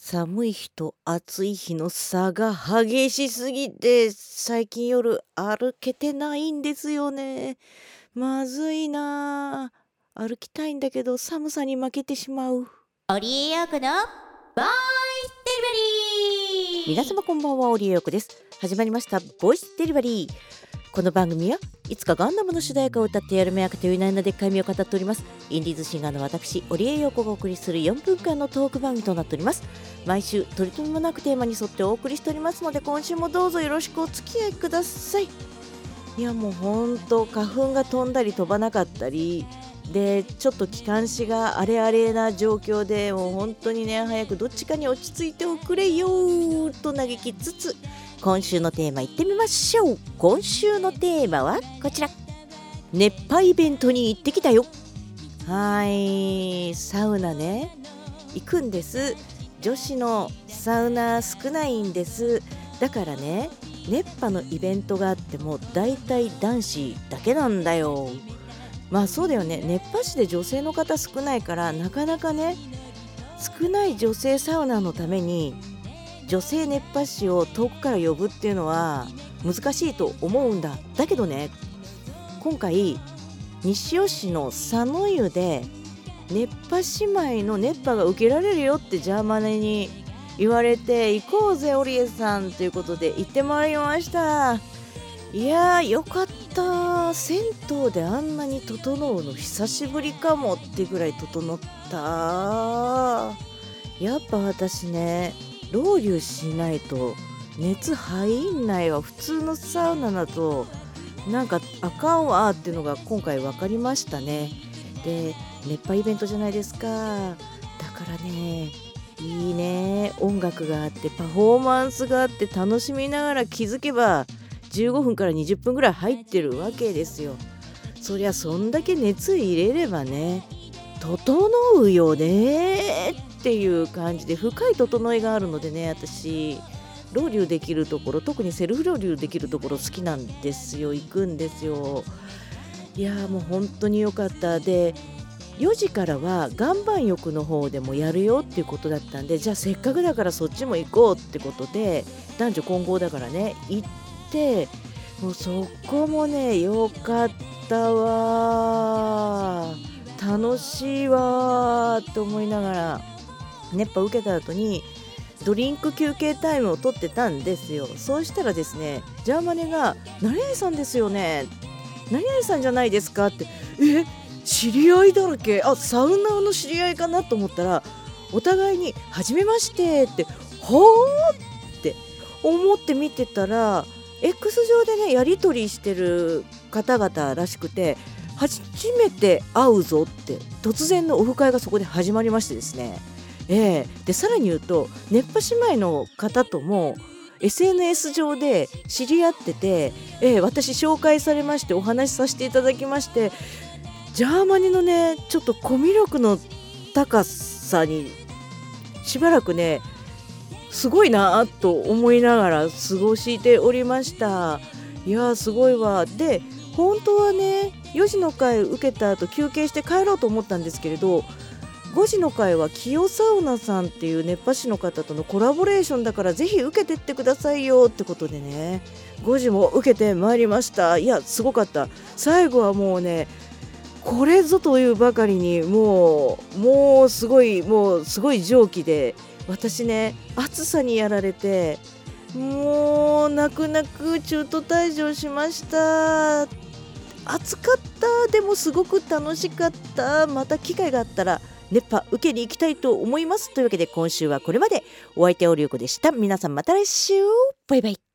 寒い日と暑い日の差が激しすぎて最近夜歩けてないんですよね。まずいな。歩きたいんだけど寒さに負けてしまう。オリエヨークのボイスデリバリー。皆様こんばんはオリエヨークです。始まりましたボイスデリバリーこの番組はいつかガンダムの主題歌を歌ってやる目役という内なでっかい目を語っております。インディーズシンガーの私オリエヨコがお送りする4分間のトーク番組となっております。毎週取り留めもなくテーマに沿ってお送りしておりますので今週もどうぞよろしくお付き合いください。いやもうほんと花粉が飛んだり飛ばなかったりでちょっと気管支が荒れ荒れな状況でもう本当にね早くどっちかに落ち着いておくれよと嘆きつつ今週のテーマいってみましょう。今週のテーマはこちら。熱波イベントに行ってきたよ。はい。サウナね。行くんです。女子のサウナ少ないんです。だからね熱波のイベントがあっても大体男子だけなんだよ。まあそうだよね。熱波師で女性の方少ないからなかなかね少ない女性サウナのために女性熱波師を遠くから呼ぶっていうのは難しいと思うんだ。だけどね今回西尾市の佐野湯で熱波姉妹の熱波が受けられるよってジャーマネに言われて行こうぜオリエさんということで行ってまいりました。いやーよかった。銭湯であんなに整うの久しぶりかもってぐらい整った。やっぱ私ねロウリュしないと熱入んないわ普通のサウナだとなんかあかんわっていうのが今回分かりましたね。で熱波イベントじゃないですか。だからねいいね。音楽があってパフォーマンスがあって楽しみながら気づけば15分から20分ぐらい入ってるわけですよ。そりゃそんだけ熱入れればね整うよねっていう感じで深い整いがあるのでね私。ロウリュできるところ特にセルフロウリュできるところ好きなんですよ行くんですよ。いやもう本当に良かった。で4時からは岩盤浴の方でもやるよっていうことだったんでじゃあせっかくだからそっちも行こうってことで男女混合だからね行ってもうそこもね良かったわ楽しいわーと思いながら熱波受けた後にドリンク休憩タイムを取ってたんですよ。そうしたらですねジャーマネが「何々さんですよね？何々さんじゃないですか?」って「え？知り合いだらけ？あサウナーの知り合いかな?」と思ったらお互いに「はじめまして」って「ほーって思って見てたら X 上でねやり取りしてる方々らしくて初めて会うぞって突然のオフ会がそこで始まりましてですね。えー、でさらに言うと熱波姉妹の方とも SNS 上で知り合ってて、えー、私紹介されましてお話しさせていただきましてジャーマニのねちょっとコミュ力の高さにしばらくねすごいなと思いながら過ごしておりました。いやすごいわ。で本当はね4時の回受けた後休憩して帰ろうと思ったんですけれど5時の回は清サウナさんっていう熱波師の方とのコラボレーションだからぜひ受けてってくださいよってことでね。5時も受けてまいりました。いやすごかった。最後はもうねこれぞというばかりにもうもうすごいもうすごい蒸気で私ね暑さにやられてもう泣く泣く中途退場しました。暑かったでもすごく楽しかった。また機会があったら熱波受けに行きたいと思います。というわけで今週はこれまで。お相手オリオコでした。皆さんまた来週。バイバイ。